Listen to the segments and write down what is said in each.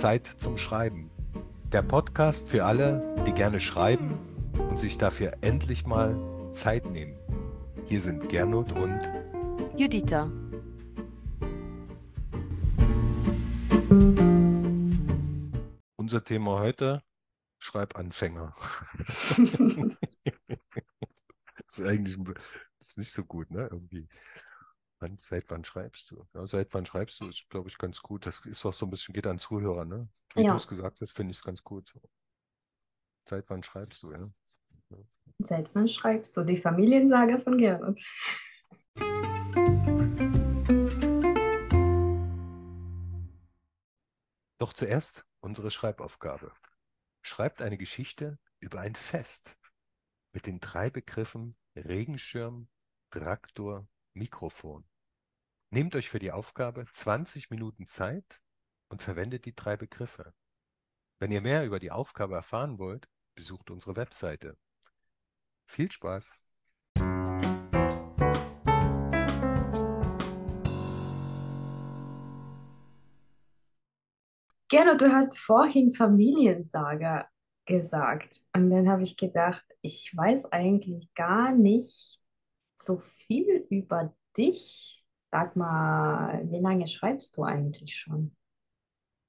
Zeit zum Schreiben. Der Podcast für alle, die gerne schreiben und sich dafür endlich mal Zeit nehmen. Hier sind Gernot und Juditha. Unser Thema heute, Schreibanfänger. das ist eigentlich das ist nicht so gut, ne? Irgendwie. Wann, seit wann schreibst du? Ja, seit wann schreibst du, ist, glaube ich, ganz gut. Das ist auch so ein bisschen, geht an Zuhörer, ne? Wie Ja. du es gesagt hast, finde ich es ganz gut. Seit wann schreibst du, ja? Seit wann schreibst du die Familiensage von Gernot? Doch zuerst unsere Schreibaufgabe. Schreibt eine Geschichte über ein Fest mit den drei Begriffen Regenschirm, Traktor, Mikrofon. Nehmt euch für die Aufgabe 20 Minuten Zeit und verwendet die drei Begriffe. Wenn ihr mehr über die Aufgabe erfahren wollt, besucht unsere Webseite. Viel Spaß! Gernot, du hast vorhin Familiensage gesagt. Und dann habe ich gedacht, ich weiß eigentlich gar nicht so viel über dich. Sag mal, wie lange schreibst du eigentlich schon?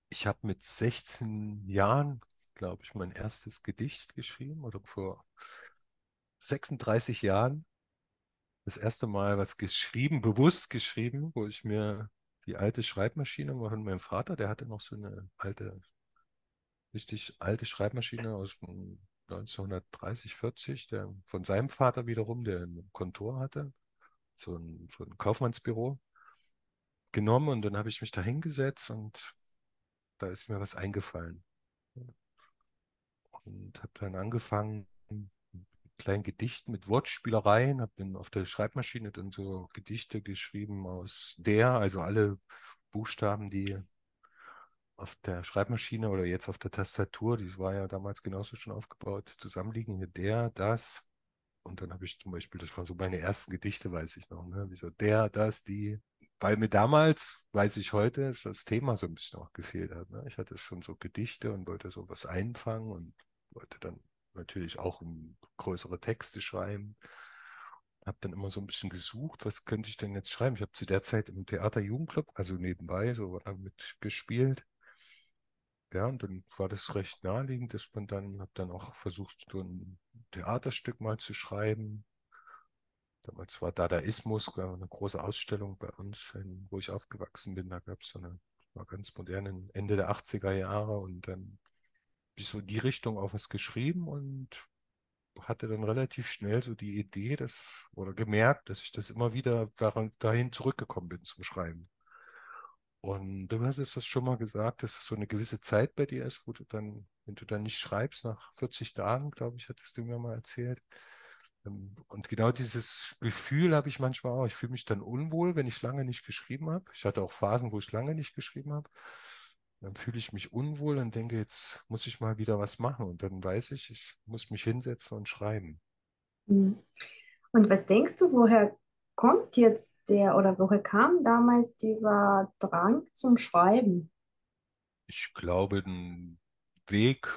Ich habe mit 16 Jahren, glaube ich, mein erstes Gedicht geschrieben oder vor 36 Jahren das erste Mal was geschrieben, bewusst geschrieben, wo ich mir die alte Schreibmaschine von meinem Vater, der hatte noch so eine alte, richtig alte Schreibmaschine aus dem 1930, 40, der von seinem Vater wiederum, der ein Kontor hatte, so ein, so ein Kaufmannsbüro, genommen und dann habe ich mich da hingesetzt und da ist mir was eingefallen. Und habe dann angefangen, kleinen Gedichten mit Wortspielereien, habe dann auf der Schreibmaschine dann so Gedichte geschrieben aus der, also alle Buchstaben, die auf der Schreibmaschine oder jetzt auf der Tastatur, die war ja damals genauso schon aufgebaut, zusammenliegen, der, das. Und dann habe ich zum Beispiel, das waren so meine ersten Gedichte, weiß ich noch, ne? Wie so der, das, die. Weil mir damals, weiß ich heute, das Thema so ein bisschen auch gefehlt hat. Ne? Ich hatte schon so Gedichte und wollte so was einfangen und wollte dann natürlich auch größere Texte schreiben. Habe dann immer so ein bisschen gesucht, was könnte ich denn jetzt schreiben? Ich habe zu der Zeit im Theater-Jugendclub, also nebenbei, so mitgespielt. Ja, und dann war das recht naheliegend, dass man dann, habe dann auch versucht, so ein Theaterstück mal zu schreiben. Damals war Dadaismus, gab eine große Ausstellung bei uns, wo ich aufgewachsen bin. Da gab es so eine, war ganz modern, Ende der 80er Jahre und dann ich so die Richtung auch was geschrieben und hatte dann relativ schnell so die Idee, dass, oder gemerkt, dass ich das immer wieder daran, dahin zurückgekommen bin zum Schreiben. Und du hast das schon mal gesagt, dass es so eine gewisse Zeit bei dir ist, wo du dann, wenn du dann nicht schreibst, nach 40 Tagen, glaube ich, hattest du mir mal erzählt. Ähm, Und genau dieses Gefühl habe ich manchmal auch. Ich fühle mich dann unwohl, wenn ich lange nicht geschrieben habe. Ich hatte auch Phasen, wo ich lange nicht geschrieben habe. Dann fühle ich mich unwohl und denke, jetzt muss ich mal wieder was machen. Und dann weiß ich, ich muss mich hinsetzen und schreiben. Hm. Und was denkst du, woher kommt jetzt der oder woher kam damals dieser Drang zum Schreiben? Ich glaube, ein Weg,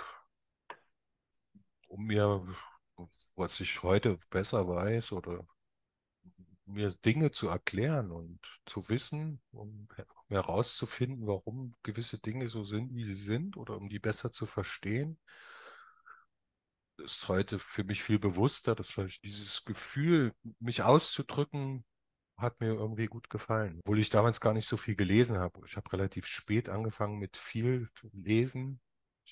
um mir, was ich heute besser weiß oder mir Dinge zu erklären und zu wissen, um herauszufinden, warum gewisse Dinge so sind, wie sie sind, oder um die besser zu verstehen, ist heute für mich viel bewusster. Das heißt, dieses Gefühl, mich auszudrücken, hat mir irgendwie gut gefallen. Obwohl ich damals gar nicht so viel gelesen habe. Ich habe relativ spät angefangen mit viel zu lesen.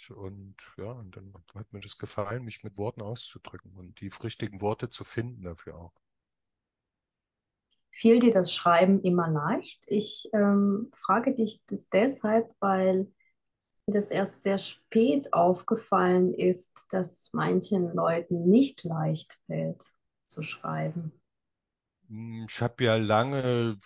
Und ja, und dann hat mir das gefallen, mich mit Worten auszudrücken und die richtigen Worte zu finden dafür auch. Fiel dir das Schreiben immer leicht? Ich ähm, frage dich das deshalb, weil das erst sehr spät aufgefallen ist, dass es manchen Leuten nicht leicht fällt zu schreiben. Hm, Ich habe ja lange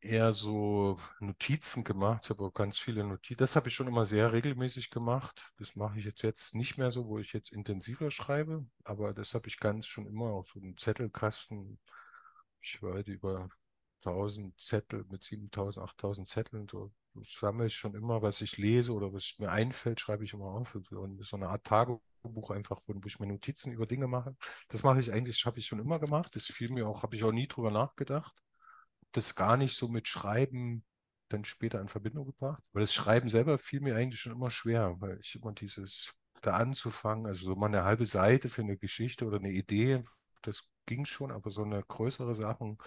eher so Notizen gemacht. Ich habe auch ganz viele Notizen. Das habe ich schon immer sehr regelmäßig gemacht. Das mache ich jetzt, jetzt nicht mehr so, wo ich jetzt intensiver schreibe. Aber das habe ich ganz schon immer auf so einem Zettelkasten. Ich weit über 7000 Zettel, mit 7000, 8000 Zetteln. So, das sammle ich schon immer, was ich lese oder was mir einfällt, schreibe ich immer auf. Und so eine Art Tagebuch einfach, wo ich mir Notizen über Dinge mache. Das mache ich eigentlich, habe ich schon immer gemacht. Das fiel mir auch, habe ich auch nie drüber nachgedacht. Das gar nicht so mit Schreiben dann später in Verbindung gebracht. Weil das Schreiben selber fiel mir eigentlich schon immer schwer, weil ich immer dieses da anzufangen, also so mal eine halbe Seite für eine Geschichte oder eine Idee, das ging schon, aber so eine größere Sachen,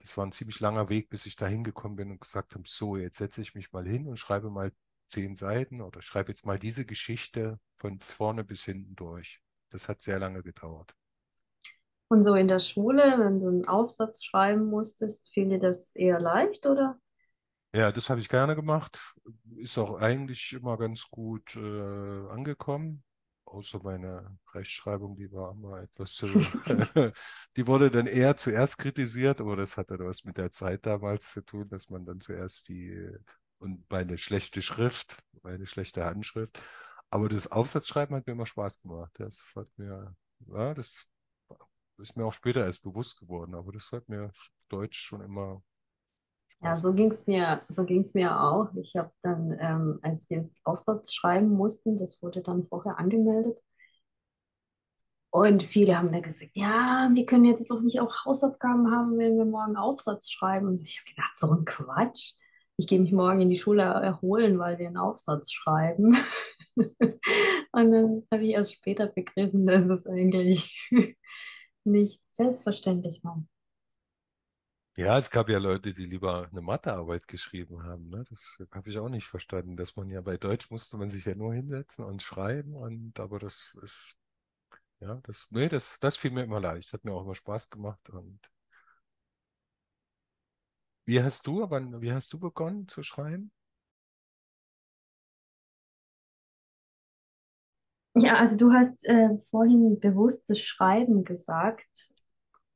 das war ein ziemlich langer Weg, bis ich da hingekommen bin und gesagt habe, so, jetzt setze ich mich mal hin und schreibe mal zehn Seiten oder schreibe jetzt mal diese Geschichte von vorne bis hinten durch. Das hat sehr lange gedauert. Und so in der Schule, wenn du einen Aufsatz schreiben musstest, fiel dir das eher leicht, oder? Ja, das habe ich gerne gemacht. Ist auch eigentlich immer ganz gut äh, angekommen. Außer meine Rechtschreibung, die war immer etwas zu, die wurde dann eher zuerst kritisiert, aber das hatte was mit der Zeit damals zu tun, dass man dann zuerst die, und meine schlechte Schrift, meine schlechte Handschrift. Aber das Aufsatzschreiben hat mir immer Spaß gemacht. Das hat mir, ja, das ist mir auch später erst bewusst geworden, aber das hat mir Deutsch schon immer Ja, so ging es mir, so ging's mir auch. Ich habe dann, ähm, als wir das Aufsatz schreiben mussten, das wurde dann vorher angemeldet. Und viele haben dann gesagt, ja, wir können jetzt doch nicht auch Hausaufgaben haben, wenn wir morgen Aufsatz schreiben. Und so, ich habe gedacht, so ein Quatsch. Ich gehe mich morgen in die Schule erholen, weil wir einen Aufsatz schreiben. Und dann habe ich erst später begriffen, dass es eigentlich nicht selbstverständlich war. Ja, es gab ja Leute, die lieber eine Mathearbeit geschrieben haben. Ne? Das habe ich auch nicht verstanden, dass man ja bei Deutsch musste man sich ja nur hinsetzen und schreiben und aber das ist ja das nee, das das fiel mir immer leicht, hat mir auch immer Spaß gemacht und wie hast du aber wie hast du begonnen zu schreiben? Ja, also du hast äh, vorhin bewusstes Schreiben gesagt.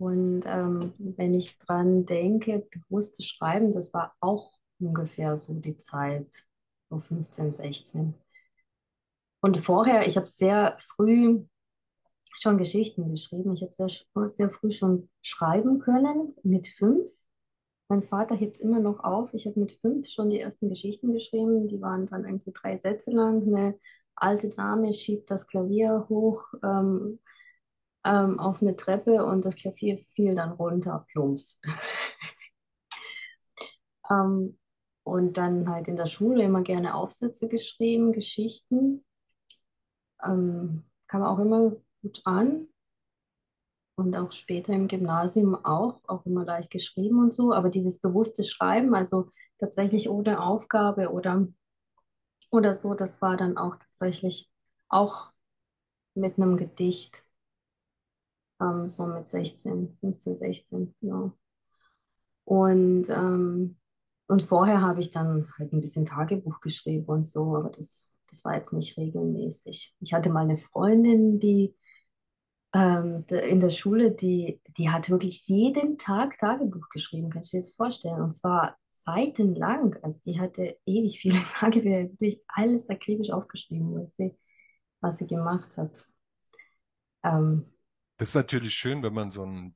Und ähm, wenn ich dran denke, bewusstes Schreiben, das war auch ungefähr so die Zeit, so 15, 16. Und vorher, ich habe sehr früh schon Geschichten geschrieben. Ich habe sehr, sehr früh schon schreiben können, mit fünf. Mein Vater hebt es immer noch auf. Ich habe mit fünf schon die ersten Geschichten geschrieben. Die waren dann irgendwie drei Sätze lang. Eine alte Dame schiebt das Klavier hoch ähm, ähm, auf eine Treppe und das Klavier fiel dann runter, plumps. Ähm, und dann halt in der Schule immer gerne Aufsätze geschrieben, Geschichten. Ähm, kam auch immer gut an. Und auch später im Gymnasium auch, auch immer leicht geschrieben und so. Aber dieses bewusste Schreiben, also tatsächlich ohne Aufgabe oder, oder so, das war dann auch tatsächlich auch mit einem Gedicht, ähm, so mit 16, 15, 16, ja. Und, ähm, und vorher habe ich dann halt ein bisschen Tagebuch geschrieben und so, aber das, das war jetzt nicht regelmäßig. Ich hatte mal eine Freundin, die ähm, in der Schule, die, die hat wirklich jeden Tag Tagebuch geschrieben, kannst du dir das vorstellen? Und zwar seitenlang. Also die hatte ewig viele Tagebücher, wirklich alles akribisch aufgeschrieben, was sie, was sie gemacht hat. Ähm, Das ist natürlich schön, wenn man so ein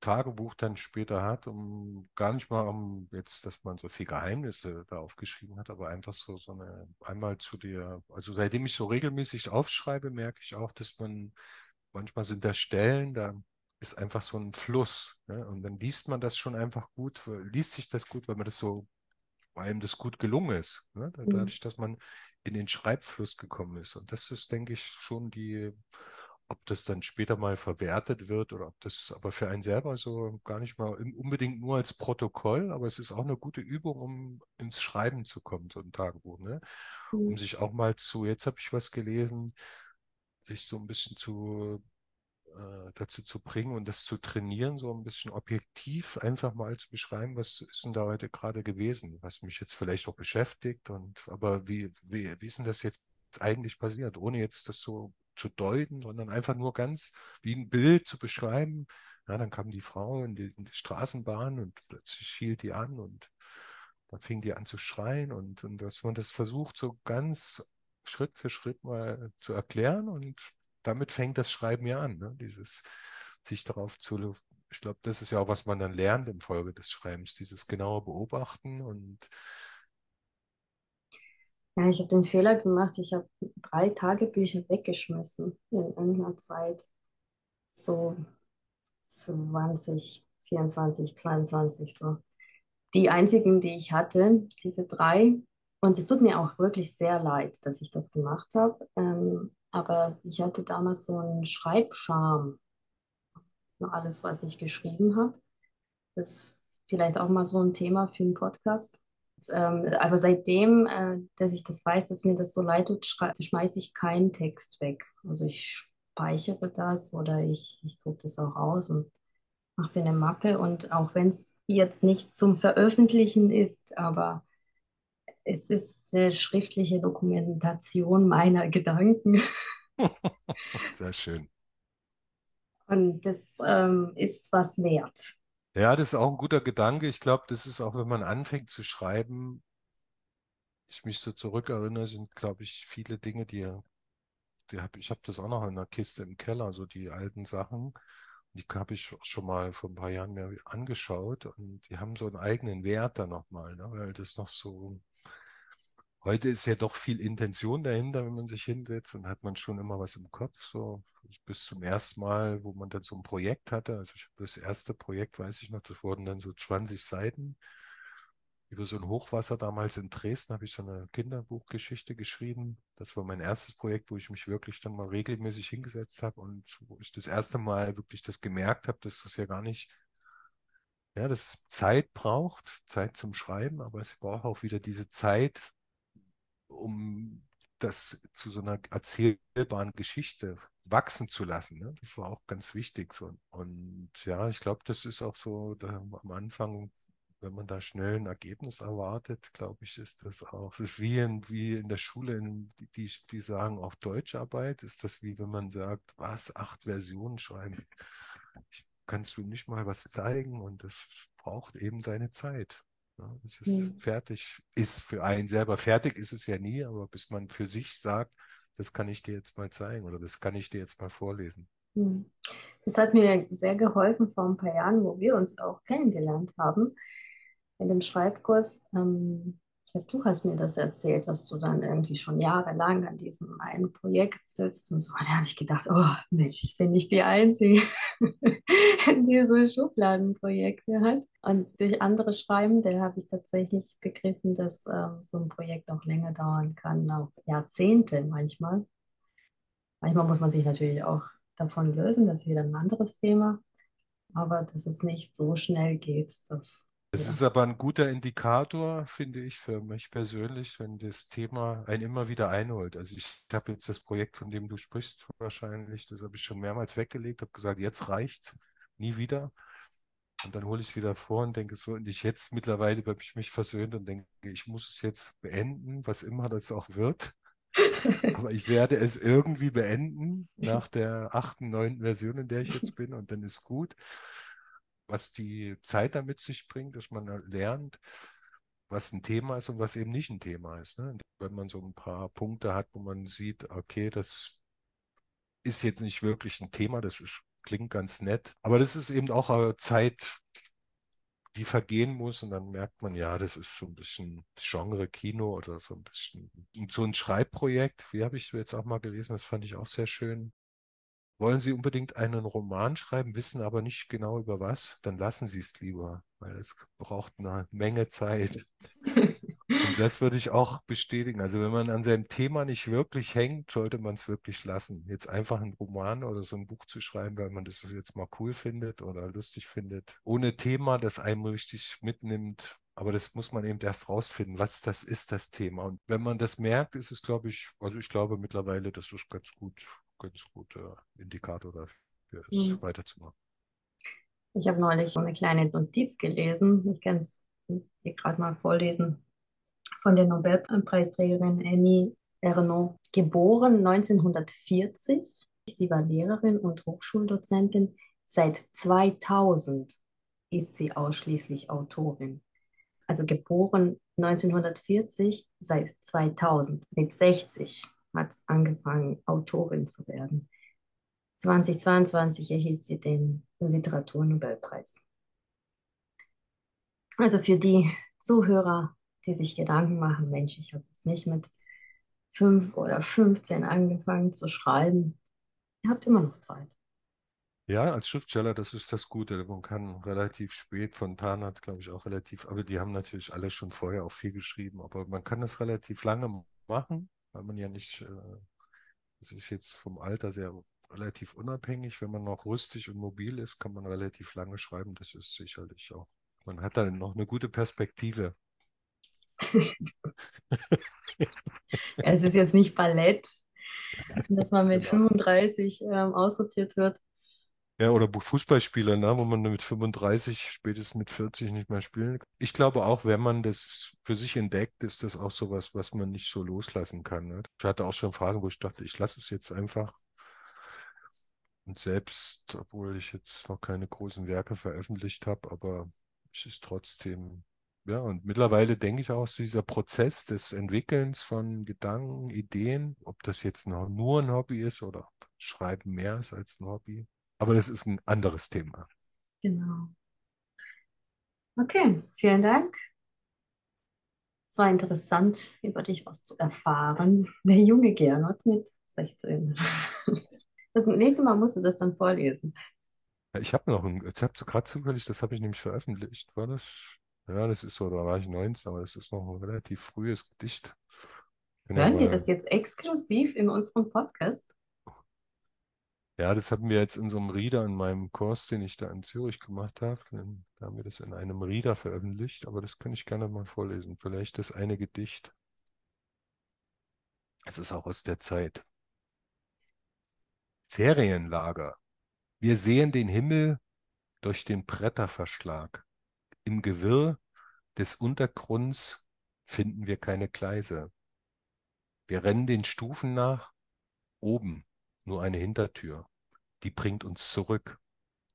Tagebuch dann später hat, um gar nicht mal um jetzt, dass man so viel Geheimnisse da aufgeschrieben hat, aber einfach so, so eine, einmal zu dir, also seitdem ich so regelmäßig aufschreibe, merke ich auch, dass man, manchmal sind da Stellen, da ist einfach so ein Fluss, ne? Und dann liest man das schon einfach gut, liest sich das gut, weil man das so, weil einem das gut gelungen ist, ne? Dadurch, dass man in den Schreibfluss gekommen ist. Und das ist, denke ich, schon die ob das dann später mal verwertet wird oder ob das aber für einen selber so gar nicht mal unbedingt nur als Protokoll, aber es ist auch eine gute Übung, um ins Schreiben zu kommen, so ein Tagebuch, ne? Um sich auch mal zu, jetzt habe ich was gelesen, sich so ein bisschen zu äh, dazu zu bringen und das zu trainieren, so ein bisschen objektiv einfach mal zu beschreiben, was ist denn da heute gerade gewesen, was mich jetzt vielleicht auch beschäftigt und aber wie, wie, wie ist denn das jetzt eigentlich passiert, ohne jetzt das so zu deuten, sondern einfach nur ganz wie ein Bild zu beschreiben. Ja, dann kam die Frau in die, in die Straßenbahn und plötzlich hielt die an und dann fing die an zu schreien und, und dass man das versucht, so ganz Schritt für Schritt mal zu erklären und damit fängt das Schreiben ja an, ne? Dieses sich darauf zu ich glaube, das ist ja auch, was man dann lernt im Folge des Schreibens, dieses genaue Beobachten und Ja, ich habe den Fehler gemacht, ich habe drei Tagebücher weggeschmissen in irgendeiner Zeit. So 20, 24, 22 so. Die einzigen, die ich hatte, diese drei. Und es tut mir auch wirklich sehr leid, dass ich das gemacht habe. Ähm, aber ich hatte damals so einen Schreibscham, alles, was ich geschrieben habe. Das ist vielleicht auch mal so ein Thema für einen Podcast. Ähm, aber seitdem, äh, dass ich das weiß, dass mir das so leid tut, schmeiße ich keinen Text weg. Also ich speichere das oder ich, ich drucke das auch aus und mache es in eine Mappe. Und auch wenn es jetzt nicht zum Veröffentlichen ist, aber es ist eine schriftliche Dokumentation meiner Gedanken. sehr schön. Und das ähm, ist was wert. Ja, das ist auch ein guter Gedanke. Ich glaube, das ist auch, wenn man anfängt zu schreiben, ich mich so zurückerinnere, sind, glaube ich, viele Dinge, die, die hab, ich habe das auch noch in der Kiste im Keller, so die alten Sachen. Die habe ich schon mal vor ein paar Jahren mir angeschaut und die haben so einen eigenen Wert da nochmal, ne? weil das noch so, heute ist ja doch viel Intention dahinter, wenn man sich hinsetzt und hat man schon immer was im Kopf, so bis zum ersten Mal, wo man dann so ein Projekt hatte. Also ich, das erste Projekt, weiß ich noch, das wurden dann so 20 Seiten. Über so ein Hochwasser damals in Dresden habe ich so eine Kinderbuchgeschichte geschrieben. Das war mein erstes Projekt, wo ich mich wirklich dann mal regelmäßig hingesetzt habe und wo ich das erste Mal wirklich das gemerkt habe, dass das ja gar nicht, ja, das Zeit braucht, Zeit zum Schreiben, aber es braucht auch wieder diese Zeit, um das zu so einer erzählbaren Geschichte wachsen zu lassen. Ne? Das war auch ganz wichtig. So. Und ja, ich glaube, das ist auch so da, am Anfang, wenn man da schnell ein Ergebnis erwartet, glaube ich, ist das auch, das ist wie in, wie in der Schule, in, die, die sagen auch Deutscharbeit, ist das wie wenn man sagt, was, acht Versionen schreiben. Ich, kannst du nicht mal was zeigen und das braucht eben seine Zeit. Bis es mhm. fertig ist für einen selber. Fertig ist es ja nie, aber bis man für sich sagt, das kann ich dir jetzt mal zeigen oder das kann ich dir jetzt mal vorlesen. Mhm. Das hat mir sehr geholfen vor ein paar Jahren, wo wir uns auch kennengelernt haben in dem Schreibkurs. Ähm, du hast mir das erzählt, dass du dann irgendwie schon jahrelang an diesem einen Projekt sitzt und so. Und da habe ich gedacht, oh Mensch, ich bin nicht die Einzige, die so Schubladenprojekte hat. Und durch andere Schreibende habe ich tatsächlich begriffen, dass ähm, so ein Projekt auch länger dauern kann, auch Jahrzehnte manchmal. Manchmal muss man sich natürlich auch davon lösen, das ist wieder ein anderes Thema. Aber dass es nicht so schnell geht, das es ist aber ein guter Indikator, finde ich, für mich persönlich, wenn das Thema einen immer wieder einholt. Also ich habe jetzt das Projekt, von dem du sprichst, wahrscheinlich, das habe ich schon mehrmals weggelegt, habe gesagt, jetzt reicht's, nie wieder. Und dann hole ich es wieder vor und denke so, und ich jetzt mittlerweile habe ich mich versöhnt und denke, ich muss es jetzt beenden, was immer das auch wird. Aber ich werde es irgendwie beenden nach der achten, neunten Version, in der ich jetzt bin, und dann ist gut was die Zeit damit sich bringt, dass man lernt, was ein Thema ist und was eben nicht ein Thema ist. Ne? Wenn man so ein paar Punkte hat, wo man sieht, okay, das ist jetzt nicht wirklich ein Thema, das ist, klingt ganz nett, aber das ist eben auch Zeit, die vergehen muss und dann merkt man, ja, das ist so ein bisschen Genre-Kino oder so ein bisschen so ein Schreibprojekt, wie habe ich jetzt auch mal gelesen, das fand ich auch sehr schön. Wollen Sie unbedingt einen Roman schreiben, wissen aber nicht genau über was, dann lassen Sie es lieber, weil es braucht eine Menge Zeit. Und das würde ich auch bestätigen. Also wenn man an seinem Thema nicht wirklich hängt, sollte man es wirklich lassen. Jetzt einfach einen Roman oder so ein Buch zu schreiben, weil man das jetzt mal cool findet oder lustig findet, ohne Thema, das einem richtig mitnimmt. Aber das muss man eben erst rausfinden, was das ist, das Thema. Und wenn man das merkt, ist es, glaube ich, also ich glaube mittlerweile, das ist ganz gut ganz guter Indikator dafür ist, mhm. weiterzumachen. Ich habe neulich so eine kleine Notiz gelesen. Ich kann es dir gerade mal vorlesen. Von der Nobelpreisträgerin Annie Ernaux. Geboren 1940. Sie war Lehrerin und Hochschuldozentin. Seit 2000 ist sie ausschließlich Autorin. Also geboren 1940, seit 2000 mit 60 hat angefangen, Autorin zu werden. 2022 erhielt sie den Literaturnobelpreis. Also für die Zuhörer, die sich Gedanken machen, Mensch, ich habe jetzt nicht mit fünf oder 15 angefangen zu schreiben. Ihr habt immer noch Zeit. Ja, als Schriftsteller, das ist das Gute. Man kann relativ spät, Fontana hat, glaube ich, auch relativ, aber die haben natürlich alle schon vorher auch viel geschrieben, aber man kann das relativ lange machen, weil man ja nicht, äh, das ist jetzt vom Alter sehr relativ unabhängig. Wenn man noch rüstig und mobil ist, kann man relativ lange schreiben. Das ist sicherlich auch. Man hat dann noch eine gute Perspektive. es ist jetzt nicht Ballett, dass man mit 35 ähm, aussortiert wird. Ja, oder Fußballspieler, ne, wo man mit 35, spätestens mit 40 nicht mehr spielen kann. Ich glaube auch, wenn man das für sich entdeckt, ist das auch sowas, was man nicht so loslassen kann. Ne? Ich hatte auch schon Phasen, wo ich dachte, ich lasse es jetzt einfach. Und selbst, obwohl ich jetzt noch keine großen Werke veröffentlicht habe, aber es ist trotzdem, ja, und mittlerweile denke ich auch, dieser Prozess des Entwickelns von Gedanken, Ideen, ob das jetzt nur ein Hobby ist oder Schreiben mehr ist als ein Hobby. Aber das ist ein anderes Thema. Genau. Okay, vielen Dank. Es war interessant, über dich was zu erfahren. Der junge Gernot mit 16. Das nächste Mal musst du das dann vorlesen. Ich habe noch ein, ich habe gerade zufällig, das habe ich nämlich veröffentlicht, war das? Ja, das ist so, da war ich 19, aber das ist noch ein relativ frühes Gedicht. Hören ja wir das jetzt exklusiv in unserem Podcast? Ja, das hatten wir jetzt in so einem Reader in meinem Kurs, den ich da in Zürich gemacht habe. Da haben wir das in einem Reader veröffentlicht, aber das kann ich gerne mal vorlesen. Vielleicht das eine Gedicht. Es ist auch aus der Zeit. Ferienlager. Wir sehen den Himmel durch den Bretterverschlag. Im Gewirr des Untergrunds finden wir keine Gleise. Wir rennen den Stufen nach, oben nur eine Hintertür, die bringt uns zurück.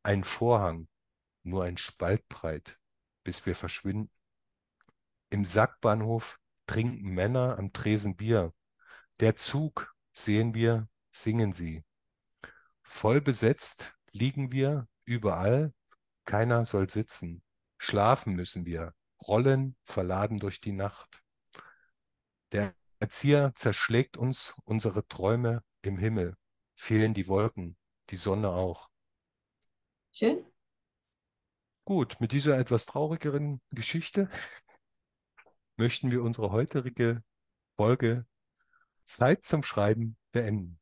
Ein Vorhang, nur ein Spalt breit, bis wir verschwinden. Im Sackbahnhof trinken Männer am Tresen Bier. Der Zug, sehen wir, singen sie. Voll besetzt liegen wir überall, keiner soll sitzen. Schlafen müssen wir, rollen verladen durch die Nacht. Der Erzieher zerschlägt uns unsere Träume im Himmel, fehlen die Wolken, die Sonne auch. Schön. Gut, mit dieser etwas traurigeren Geschichte möchten wir unsere heutige Folge Zeit zum Schreiben beenden.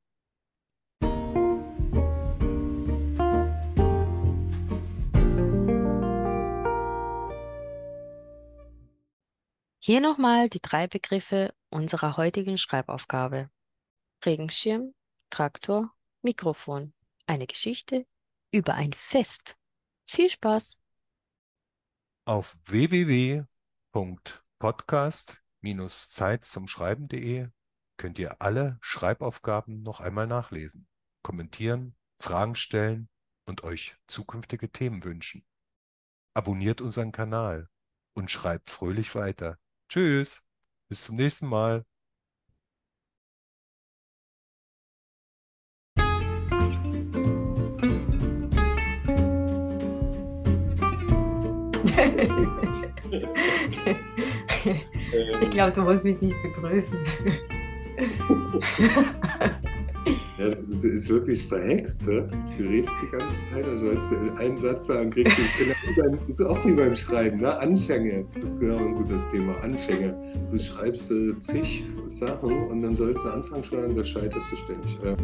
Hier nochmal die drei Begriffe unserer heutigen Schreibaufgabe. Regenschirm, Traktor, Mikrofon. Eine Geschichte über ein Fest. Viel Spaß! Auf www.podcast-zeit zum Schreiben.de könnt ihr alle Schreibaufgaben noch einmal nachlesen, kommentieren, Fragen stellen und euch zukünftige Themen wünschen. Abonniert unseren Kanal und schreibt fröhlich weiter. Tschüss. Bis zum nächsten Mal. Ich glaube, du musst mich nicht begrüßen. Ja, das ist, ist wirklich verhext. Ne? Du redest die ganze Zeit und sollst einen Satz sagen, kriegst du das ist auch wie beim Schreiben, ne? Anfänge. Das ist genau ein gutes Thema. Anfänge. Du schreibst äh, zig Sachen und dann sollst du anfangen schreiben, da scheiterst du ständig. Ja.